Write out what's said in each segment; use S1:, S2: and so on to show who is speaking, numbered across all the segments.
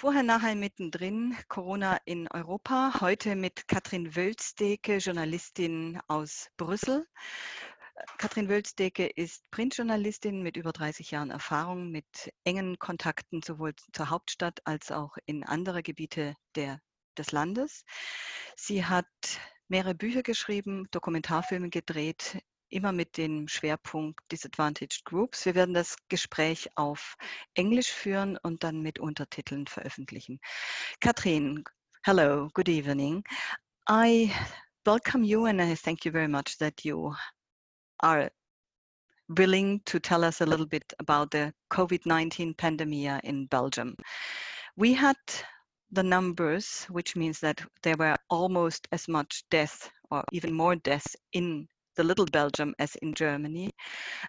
S1: Vorher, nachher, mittendrin, Corona in Europa. Heute mit Katrin Wölzdeke, Journalistin aus Brüssel. Katrin Wölzdeke ist Printjournalistin mit über 30 Jahren Erfahrung, mit engen Kontakten sowohl zur Hauptstadt als auch in andere Gebiete der, des Landes. Sie hat mehrere Bücher geschrieben, Dokumentarfilme gedreht, immer mit dem Schwerpunkt Disadvantaged Groups. Wir werden das Gespräch auf Englisch führen und dann mit Untertiteln veröffentlichen. Katrin, hello, good evening. I welcome you and I thank you very much that you are willing to tell us a little bit about the COVID-19 pandemic in Belgium. We had the numbers, which means that there were almost as much death or even more deaths in the little Belgium as in Germany.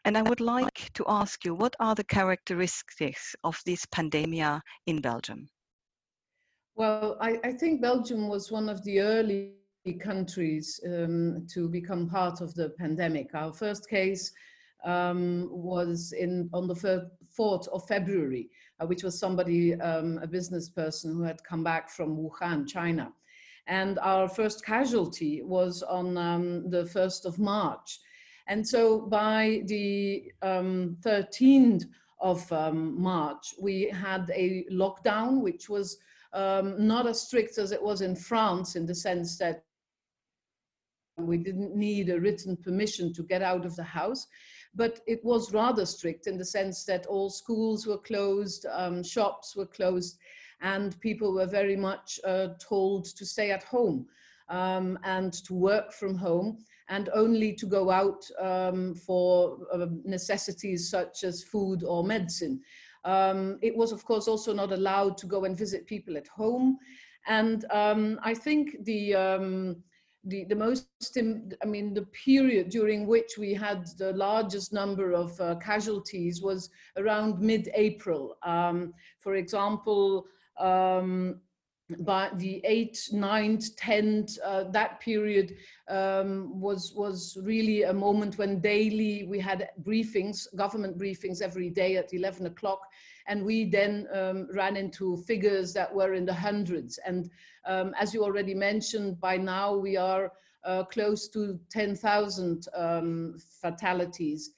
S1: And I would like to ask you, what are the characteristics of this pandemia in Belgium?
S2: Well, I, I think Belgium was one of the early countries um, to become part of the pandemic. Our first case um, was in on the 4th of February, uh, which was somebody, um, a business person who had come back from Wuhan, China. And our first casualty was on um, the 1st of March. And so by the um, 13th of um, March, we had a lockdown, which was um, not as strict as it was in France in the sense that we didn't need a written permission to get out of the house, but it was rather strict in the sense that all schools were closed, um, shops were closed, and people were very much uh, told to stay at home um, and to work from home and only to go out um, for uh, necessities such as food or medicine. Um, it was, of course, also not allowed to go and visit people at home. And um, I think the, um, the, the most, I mean, the period during which we had the largest number of uh, casualties was around mid-April. Um, for example, um, by the 8th, 9th, 10th, uh, that period um, was, was really a moment when daily we had briefings, government briefings every day at 11 o'clock. And we then um, ran into figures that were in the hundreds. And um, as you already mentioned, by now we are uh, close to 10,000 um, fatalities.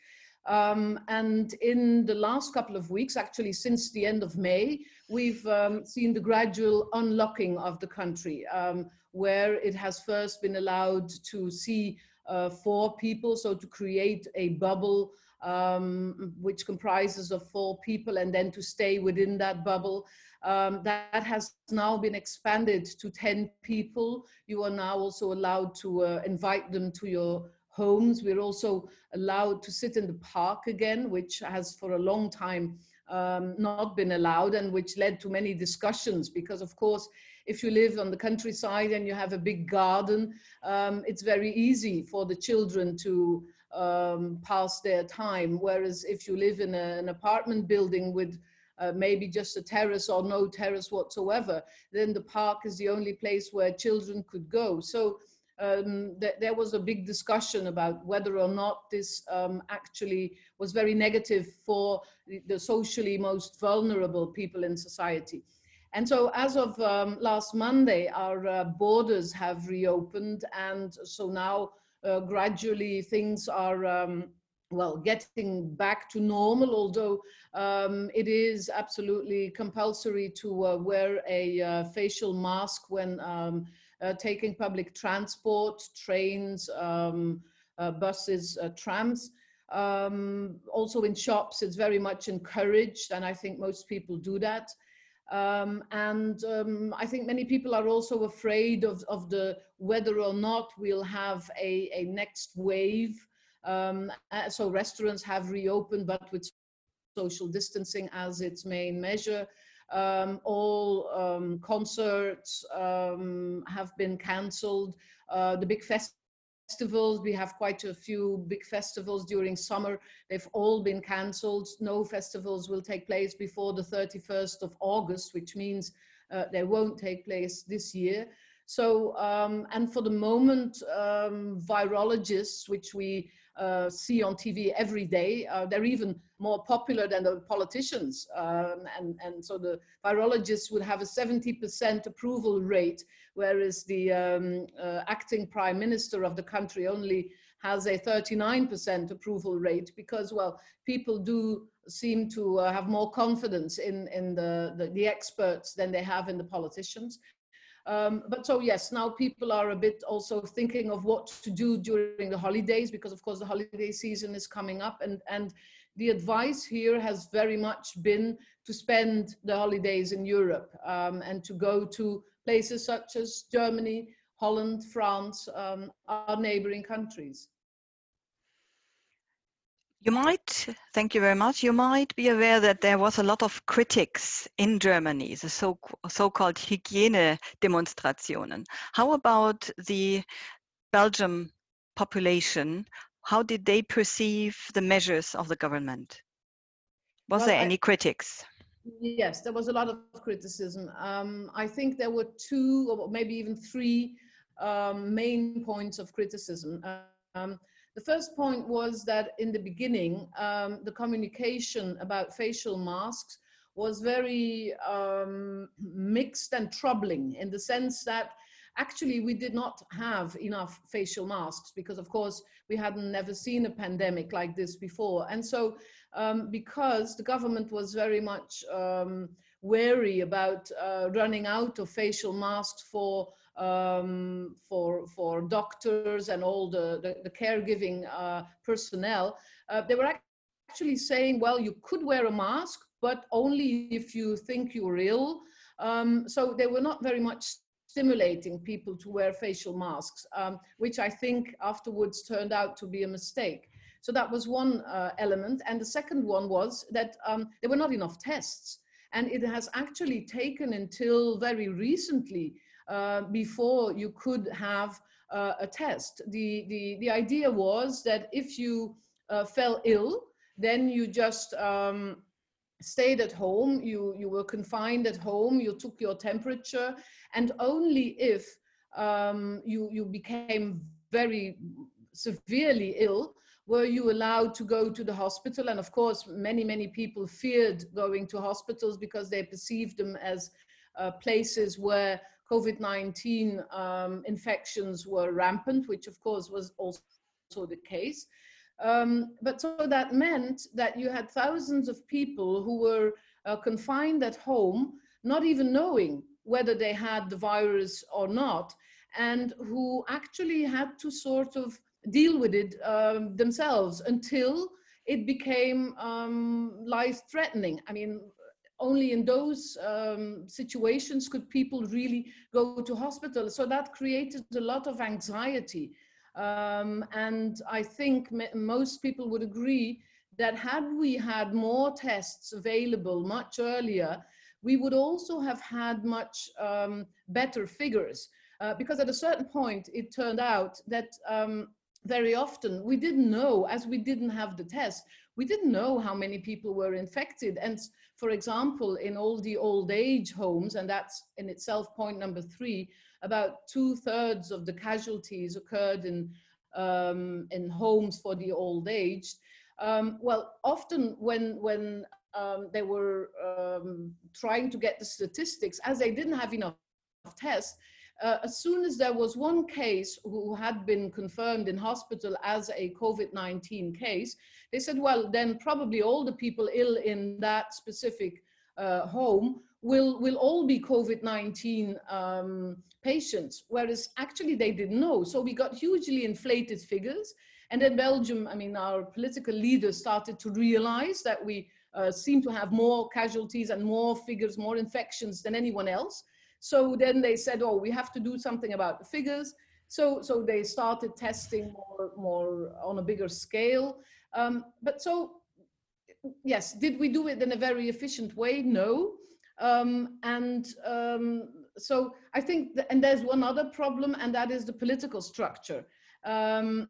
S2: Um, and in the last couple of weeks, actually since the end of May, we've um, seen the gradual unlocking of the country, um, where it has first been allowed to see uh, four people, so to create a bubble um, which comprises of four people and then to stay within that bubble. Um, that has now been expanded to 10 people. You are now also allowed to uh, invite them to your homes. We're also allowed to sit in the park again, which has for a long time um, not been allowed and which led to many discussions because of course if you live on the countryside and you have a big garden um, it's very easy for the children to um, pass their time whereas if you live in a, an apartment building with uh, maybe just a terrace or no terrace whatsoever then the park is the only place where children could go so um, th there was a big discussion about whether or not this um, actually was very negative for the, socially most vulnerable people in society. And so as of um, last Monday, our uh, borders have reopened. And so now uh, gradually things are, um, well, getting back to normal, although um, it is absolutely compulsory to uh, wear a uh, facial mask when um, taking public transport, trains, um, uh, buses, uh, trams. Um, also in shops, it's very much encouraged, and I think most people do that. Um, and um, I think many people are also afraid of, of the whether or not we'll have a, a next wave. Um, so restaurants have reopened, but with social distancing as its main measure. Um, all um, concerts um, have been cancelled. Uh, the big festivals, we have quite a few big festivals during summer. They've all been cancelled. No festivals will take place before the 31st of August, which means uh, they won't take place this year. So, um, and for the moment, um, virologists, which we uh, see on TV every day. Uh, they're even more popular than the politicians. Um, and, and so the virologists would have a 70% approval rate, whereas the um, uh, acting prime minister of the country only has a 39% approval rate because, well, people do seem to uh, have more confidence in, in the, the, the, experts than they have in the politicians. Um, but so yes, now people are a bit also thinking of what to do during the holidays because of course the holiday season is coming up and, and the advice here has very much been to spend the holidays in Europe um, and to go to places such as Germany, Holland, France, um, our neighboring countries.
S1: You might, thank you very much. You might be aware that there was a lot of critics in Germany, the so, so-called Hygiene demonstrationen. How about the Belgium population? How did they perceive the measures of the government? Was well, there any I, critics?
S2: Yes, there was a lot of criticism. Um, I think there were two or maybe even three um, main points of criticism. Um, the first point was that in the beginning, um, the communication about facial masks was very um, mixed and troubling in the sense that actually we did not have enough facial masks because of course we hadn't never seen a pandemic like this before. And so um, because the government was very much um, wary about uh, running out of facial masks for um, for, for doctors and all the, the, the caregiving uh, personnel, uh, they were actually saying, well, you could wear a mask, but only if you think you're ill. Um, so they were not very much stimulating people to wear facial masks, um, which I think afterwards turned out to be a mistake. So that was one uh, element. And the second one was that um, there were not enough tests. And it has actually taken until very recently uh, before you could have uh, a test. The, the, the idea was that if you uh, fell ill, then you just um, stayed at home, you, you were confined at home, you took your temperature, and only if um, you, you became very severely ill, were you allowed to go to the hospital? And of course, many, many people feared going to hospitals because they perceived them as uh, places where COVID-19 um, infections were rampant, which of course was also the case. Um, but so that meant that you had thousands of people who were uh, confined at home, not even knowing whether they had the virus or not, and who actually had to sort of deal with it um, themselves until it became um, life threatening. I mean, only in those um, situations could people really go to hospital. So that created a lot of anxiety. Um, and I think most people would agree that had we had more tests available much earlier, we would also have had much um, better figures. Uh, because at a certain point, it turned out that um, very often we didn't know, as we didn't have the test, we didn't know how many people were infected. And for example, in all the old age homes, and that's in itself point number three, about two thirds of the casualties occurred in, um, in homes for the old aged. Um, well, often when, when um, they were um, trying to get the statistics, as they didn't have enough tests, uh, as soon as there was one case who had been confirmed in hospital as a COVID-19 case, they said, well, then probably all the people ill in that specific uh, home will, will all be COVID-19 um, patients, whereas actually they didn't know. So we got hugely inflated figures. And then Belgium, I mean, our political leaders started to realize that we uh, seem to have more casualties and more figures, more infections than anyone else. So then they said, oh, we have to do something about the figures. So, so they started testing more, more on a bigger scale. Um, but so, yes, did we do it in a very efficient way? No. Um, and um, so I think, th and there's one other problem, and that is the political structure. Um,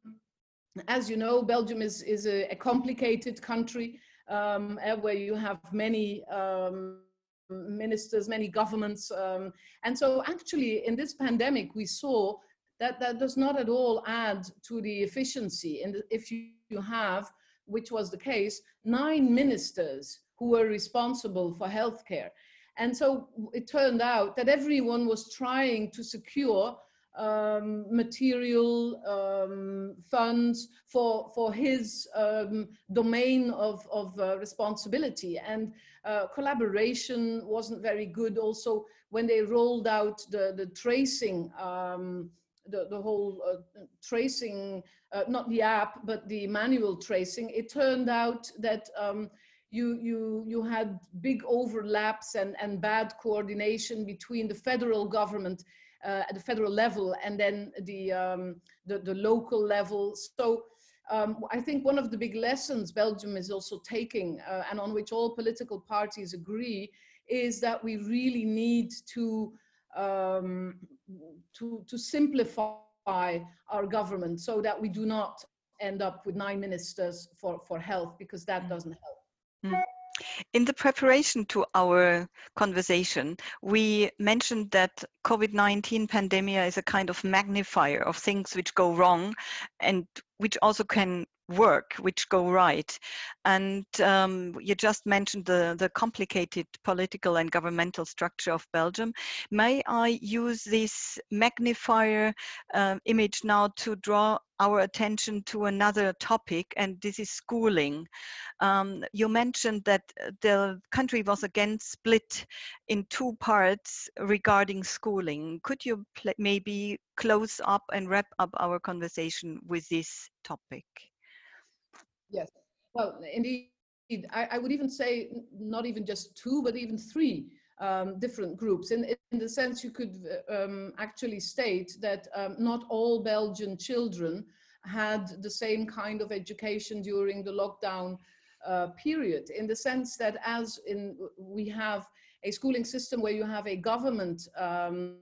S2: as you know, Belgium is, is a, a complicated country um, where you have many um, ministers, many governments. Um, and so actually in this pandemic, we saw that, that does not at all add to the efficiency. And if you, you have, which was the case, nine ministers who were responsible for healthcare. And so it turned out that everyone was trying to secure um, material um, funds for, for his um, domain of, of uh, responsibility. And uh, collaboration wasn't very good. Also, when they rolled out the, the tracing, um, the, the whole uh, tracing, uh, not the app, but the manual tracing, it turned out that um, you, you, you had big overlaps and, and bad coordination between the federal government uh, at the federal level and then the, um, the, the, local level. So um, I think one of the big lessons Belgium is also taking uh, and on which all political parties agree is that we really need to, um, to, to simplify our government so that we do not end up with nine ministers for, for health because that mm. doesn't help. Mm.
S1: In the preparation to our conversation, we mentioned that COVID-19 pandemic is a kind of magnifier of things which go wrong and which also can work which go right. And um, you just mentioned the the complicated political and governmental structure of belgium. May i use this magnifier uh, image now to draw our attention to another topic and this is schooling. Um, you mentioned that the country was again split in two parts regarding schooling. Could you maybe close up and wrap up our conversation with this topic
S2: Yes. Well, indeed, I, I, would even say not even just two, but even three um, different groups. In, in the sense you could um, actually state that um, not all Belgian children had the same kind of education during the lockdown uh, period, in the sense that as in we have a schooling system where you have a government um,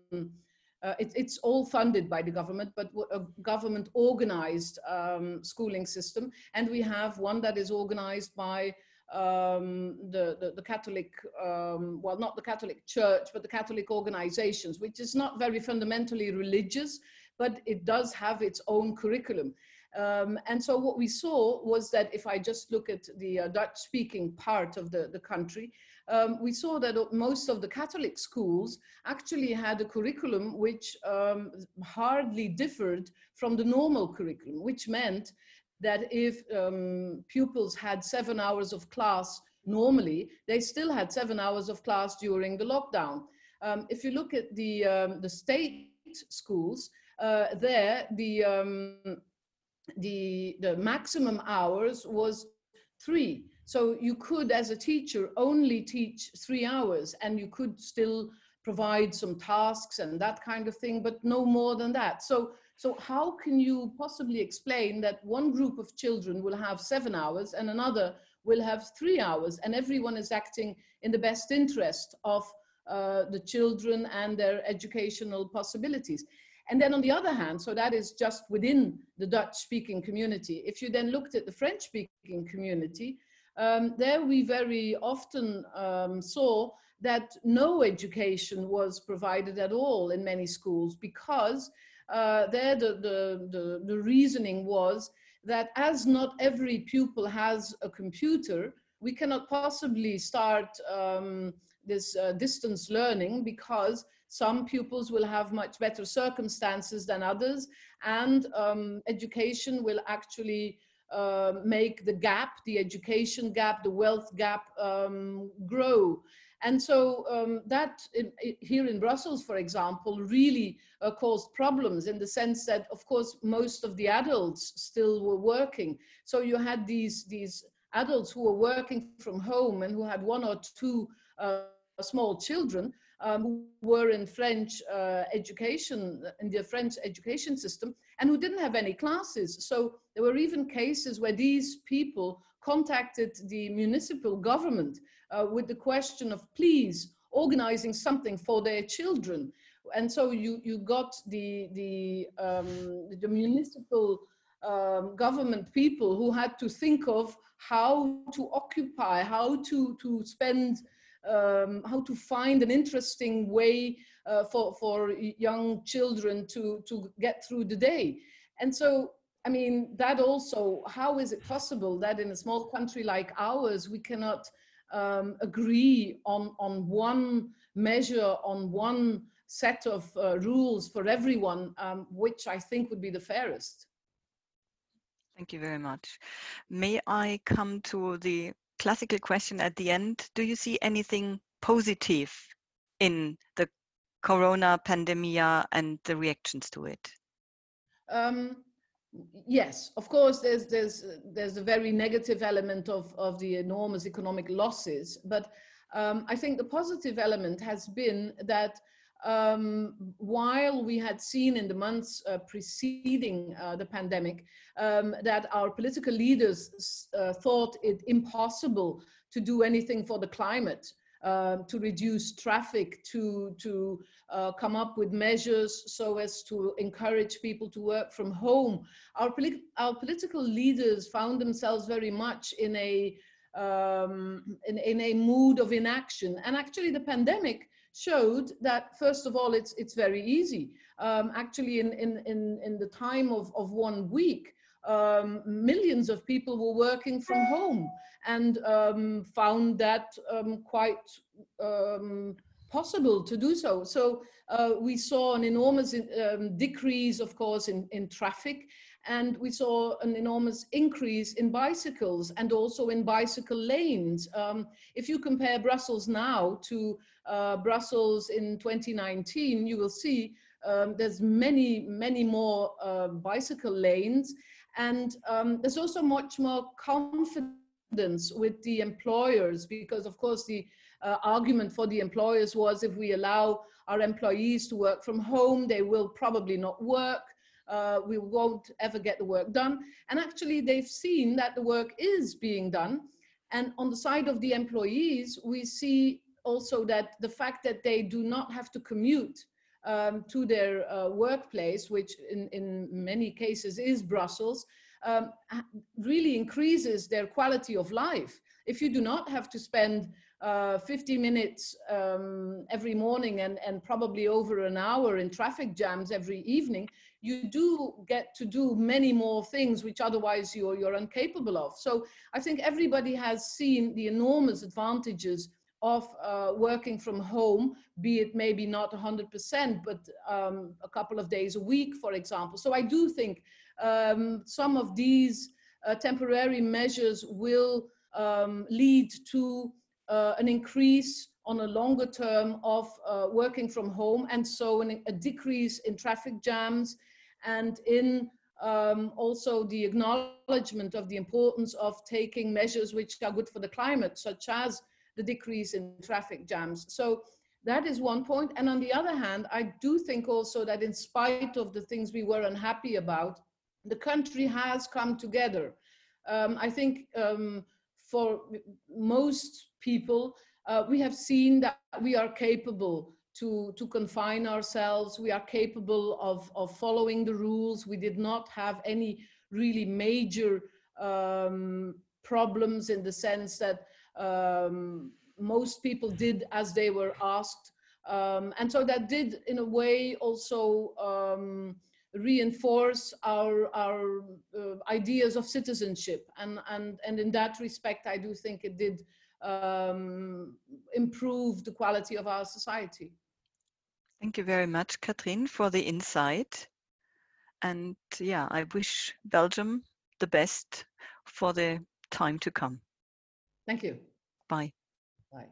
S2: uh, it, it's all funded by the government, but a government organized um, schooling system. And we have one that is organized by um, the, the, the, Catholic, um, well, not the Catholic Church, but the Catholic organizations, which is not very fundamentally religious, but it does have its own curriculum. Um, and so what we saw was that if I just look at the uh, Dutch speaking part of the, the country, um, we saw that most of the Catholic schools actually had a curriculum which um, hardly differed from the normal curriculum, which meant that if um, pupils had seven hours of class normally, they still had seven hours of class during the lockdown. Um, if you look at the, um, the state schools, uh, there the, um, the, the maximum hours was three. So you could, as a teacher, only teach three hours and you could still provide some tasks and that kind of thing, but no more than that. So, so how can you possibly explain that one group of children will have seven hours and another will have three hours and everyone is acting in the best interest of uh, the children and their educational possibilities? And then on the other hand, so that is just within the Dutch speaking community. If you then looked at the French speaking community, um, there we very often um, saw that no education was provided at all in many schools because uh, there the, the, the, the, reasoning was that as not every pupil has a computer, we cannot possibly start um, this uh, distance learning because some pupils will have much better circumstances than others and um, education will actually uh, make the gap, the education gap, the wealth gap um, grow. And so um, that in, here in Brussels, for example, really uh, caused problems in the sense that, of course, most of the adults still were working. So you had these, these adults who were working from home and who had one or two uh, small children um, who were in French uh, education, in the French education system, and who didn't have any classes. So there were even cases where these people contacted the municipal government uh, with the question of please organizing something for their children. And so you, you got the, the, um, the municipal um, government people who had to think of how to occupy, how to, to spend um, how to find an interesting way uh, for, for young children to, to get through the day. And so, I mean, that also, how is it possible that in a small country like ours, we cannot um, agree on, on one measure, on one set of uh, rules for everyone, um, which I think would be the fairest.
S1: Thank you very much. May I come to the classical question at the end? Do you see anything positive in the corona pandemia and the reactions to it?
S2: Um, yes, of course, there's, there's, there's a very negative element of, of the enormous economic losses, but um, I think the positive element has been that um, while we had seen in the months uh, preceding uh, the pandemic um, that our political leaders uh, thought it impossible to do anything for the climate, um, to reduce traffic, to, to uh, come up with measures so as to encourage people to work from home. Our, polit our political leaders found themselves very much in a, um, in, in a mood of inaction. And actually the pandemic showed that first of all it's it's very easy. Um, actually in, in in in the time of of one week um, millions of people were working from home and um, found that um, quite um, possible to do so. So uh, we saw an enormous um, decrease of course in in traffic and we saw an enormous increase in bicycles and also in bicycle lanes. Um, if you compare Brussels now to uh, Brussels in 2019, you will see um, there's many, many more uh, bicycle lanes. And um, there's also much more confidence with the employers because of course the uh, argument for the employers was if we allow our employees to work from home, they will probably not work uh, we won't ever get the work done. And actually they've seen that the work is being done. And on the side of the employees, we see also that the fact that they do not have to commute um, to their uh, workplace, which in, in many cases is Brussels, um, really increases their quality of life. If you do not have to spend uh, 50 minutes um, every morning and, and probably over an hour in traffic jams every evening, you do get to do many more things which otherwise you're, you're incapable of. So I think everybody has seen the enormous advantages of uh, working from home, be it maybe not 100%, but um, a couple of days a week, for example. So I do think um, some of these uh, temporary measures will um, lead to uh, an increase on a longer term of uh, working from home and so an, a decrease in traffic jams and in um, also the acknowledgement of the importance of taking measures which are good for the climate, such as the decrease in traffic jams. So that is one point. And on the other hand, I do think also that in spite of the things we were unhappy about, the country has come together. Um, I think um, for most people, uh, we have seen that we are capable to, to confine ourselves. We are capable of, of following the rules. We did not have any really major um, problems in the sense that um, most people did as they were asked. Um, and so that did, in a way, also um, reinforce our, our uh, ideas of citizenship. And, and, and in that respect, I do think it did um, improve the quality of our society.
S1: Thank you very much, Catherine, for the insight. And yeah, I wish Belgium the best for the time to come.
S2: Thank you.
S1: Bye.
S2: Bye.